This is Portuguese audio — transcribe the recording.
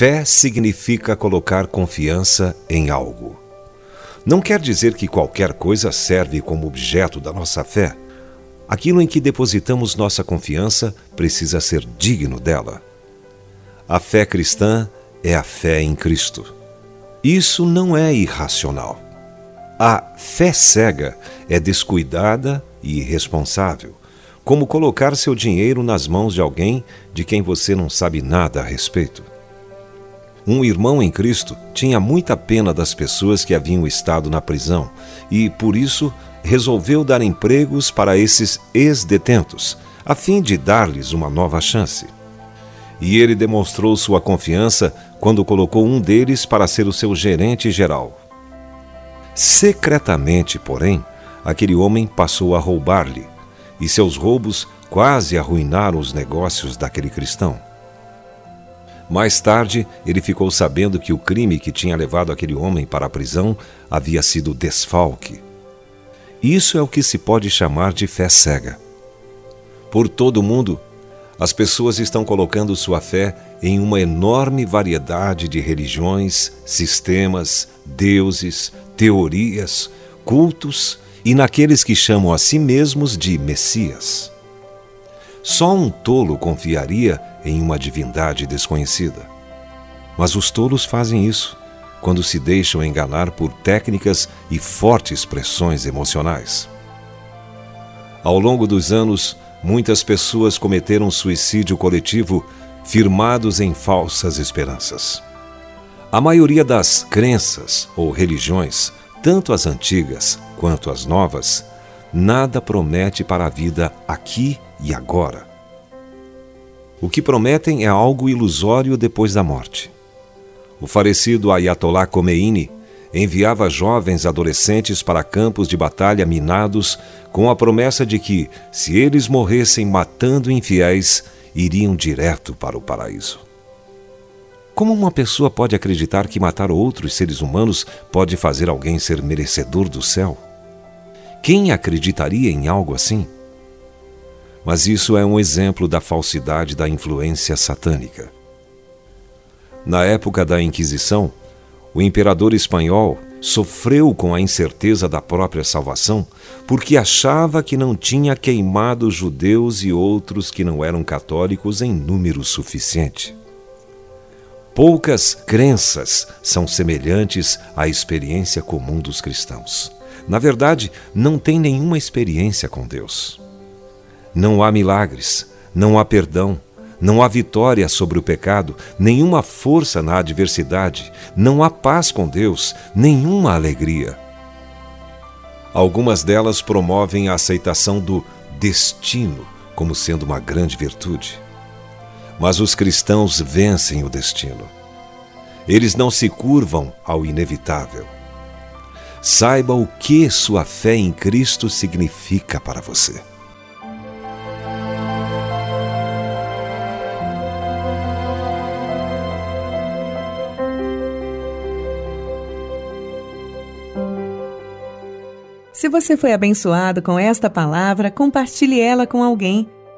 Fé significa colocar confiança em algo. Não quer dizer que qualquer coisa serve como objeto da nossa fé. Aquilo em que depositamos nossa confiança precisa ser digno dela. A fé cristã é a fé em Cristo. Isso não é irracional. A fé cega é descuidada e irresponsável, como colocar seu dinheiro nas mãos de alguém de quem você não sabe nada a respeito. Um irmão em Cristo tinha muita pena das pessoas que haviam estado na prisão e, por isso, resolveu dar empregos para esses ex-detentos, a fim de dar-lhes uma nova chance. E ele demonstrou sua confiança quando colocou um deles para ser o seu gerente geral. Secretamente, porém, aquele homem passou a roubar-lhe, e seus roubos quase arruinaram os negócios daquele cristão. Mais tarde, ele ficou sabendo que o crime que tinha levado aquele homem para a prisão havia sido desfalque. Isso é o que se pode chamar de fé cega. Por todo o mundo, as pessoas estão colocando sua fé em uma enorme variedade de religiões, sistemas, deuses, teorias, cultos e naqueles que chamam a si mesmos de Messias. Só um tolo confiaria em uma divindade desconhecida. Mas os tolos fazem isso quando se deixam enganar por técnicas e fortes pressões emocionais. Ao longo dos anos, muitas pessoas cometeram suicídio coletivo firmados em falsas esperanças. A maioria das crenças ou religiões, tanto as antigas quanto as novas, nada promete para a vida aqui e agora. O que prometem é algo ilusório depois da morte. O falecido Ayatollah Khomeini enviava jovens adolescentes para campos de batalha minados com a promessa de que, se eles morressem matando infiéis, iriam direto para o paraíso. Como uma pessoa pode acreditar que matar outros seres humanos pode fazer alguém ser merecedor do céu? Quem acreditaria em algo assim? Mas isso é um exemplo da falsidade da influência satânica. Na época da Inquisição, o imperador espanhol sofreu com a incerteza da própria salvação porque achava que não tinha queimado judeus e outros que não eram católicos em número suficiente. Poucas crenças são semelhantes à experiência comum dos cristãos. Na verdade, não tem nenhuma experiência com Deus. Não há milagres, não há perdão, não há vitória sobre o pecado, nenhuma força na adversidade, não há paz com Deus, nenhuma alegria. Algumas delas promovem a aceitação do destino como sendo uma grande virtude. Mas os cristãos vencem o destino. Eles não se curvam ao inevitável. Saiba o que sua fé em Cristo significa para você. Se você foi abençoado com esta palavra, compartilhe ela com alguém.